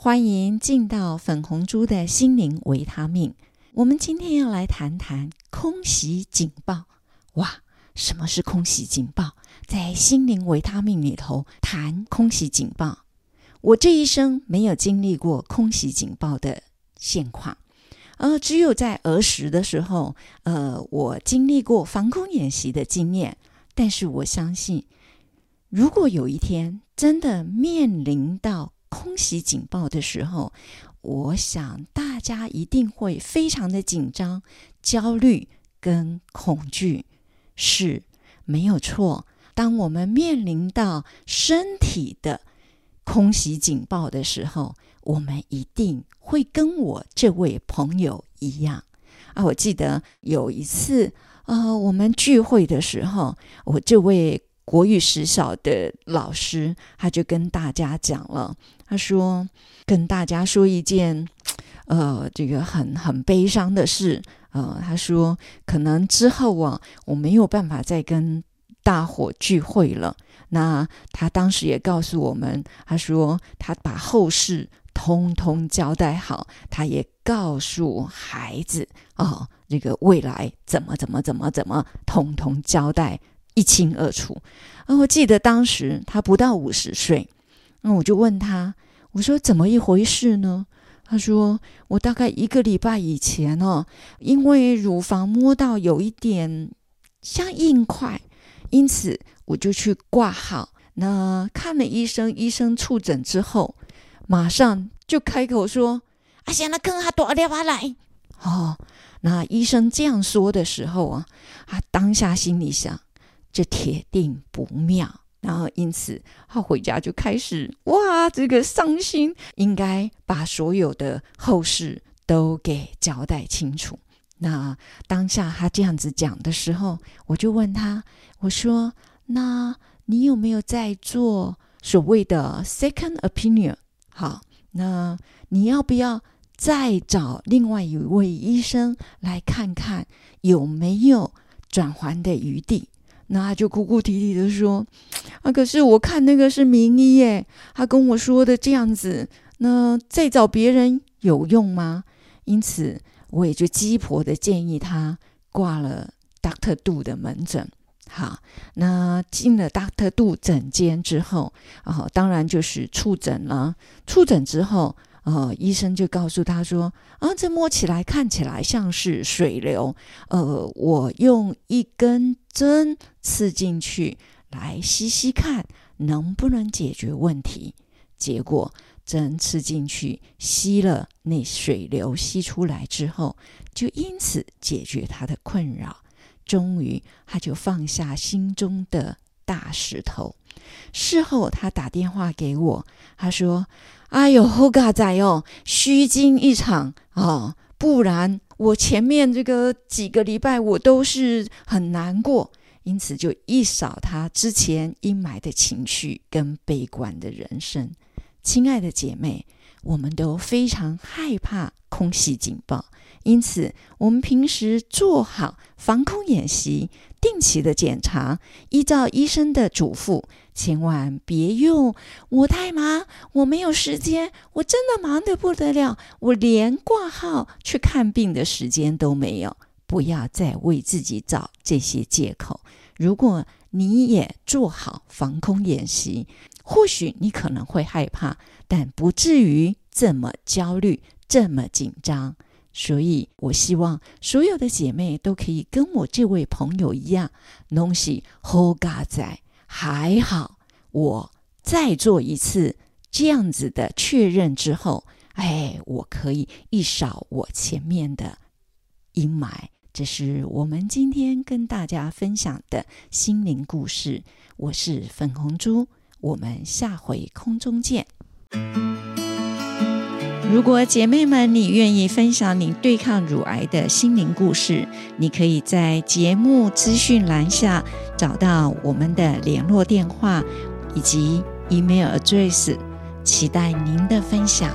欢迎进到粉红猪的心灵维他命。我们今天要来谈谈空袭警报。哇，什么是空袭警报？在心灵维他命里头谈空袭警报。我这一生没有经历过空袭警报的现况，呃，只有在儿时的时候，呃，我经历过防空演习的经验。但是我相信。如果有一天真的面临到空袭警报的时候，我想大家一定会非常的紧张、焦虑跟恐惧，是没有错。当我们面临到身体的空袭警报的时候，我们一定会跟我这位朋友一样啊！我记得有一次，呃，我们聚会的时候，我这位。国语实小的老师，他就跟大家讲了，他说：“跟大家说一件，呃，这个很很悲伤的事。呃，他说可能之后啊，我没有办法再跟大伙聚会了。那他当时也告诉我们，他说他把后事通通交代好，他也告诉孩子哦，这个未来怎么怎么怎么怎么，通通交代。”一清二楚。啊，我记得当时他不到五十岁，那我就问他，我说怎么一回事呢？他说我大概一个礼拜以前哦，因为乳房摸到有一点像硬块，因此我就去挂号。那看了医生，医生触诊之后，马上就开口说：“啊，现在跟他多电话来。”哦，那医生这样说的时候啊，他当下心里想。这铁定不妙，然后因此他回家就开始哇，这个伤心，应该把所有的后事都给交代清楚。那当下他这样子讲的时候，我就问他，我说：“那你有没有在做所谓的 second opinion？好，那你要不要再找另外一位医生来看看有没有转圜的余地？”那他就哭哭啼啼的说：“啊，可是我看那个是名医耶，他跟我说的这样子，那再找别人有用吗？因此，我也就鸡婆的建议他挂了 Doctor 杜的门诊。好，那进了 Doctor 杜诊间之后，啊，当然就是触诊了。触诊之后。”呃，医生就告诉他说：“啊，这摸起来看起来像是水流。呃，我用一根针刺进去，来吸吸看能不能解决问题。结果针刺进去，吸了那水流吸出来之后，就因此解决他的困扰。终于，他就放下心中的大石头。事后，他打电话给我，他说。”哎呦，好嘎仔哦，虚惊一场啊！不然我前面这个几个礼拜我都是很难过，因此就一扫他之前阴霾的情绪跟悲观的人生。亲爱的姐妹，我们都非常害怕空袭警报，因此我们平时做好防空演习。定期的检查，依照医生的嘱咐，千万别用“我太忙，我没有时间，我真的忙得不得了，我连挂号去看病的时间都没有”。不要再为自己找这些借口。如果你也做好防空演习，或许你可能会害怕，但不至于这么焦虑、这么紧张。所以，我希望所有的姐妹都可以跟我这位朋友一样，东西好嘎在还好。我再做一次这样子的确认之后，哎，我可以一扫我前面的阴霾。这是我们今天跟大家分享的心灵故事。我是粉红猪，我们下回空中见。如果姐妹们你愿意分享你对抗乳癌的心灵故事，你可以在节目资讯栏下找到我们的联络电话以及 email address，期待您的分享。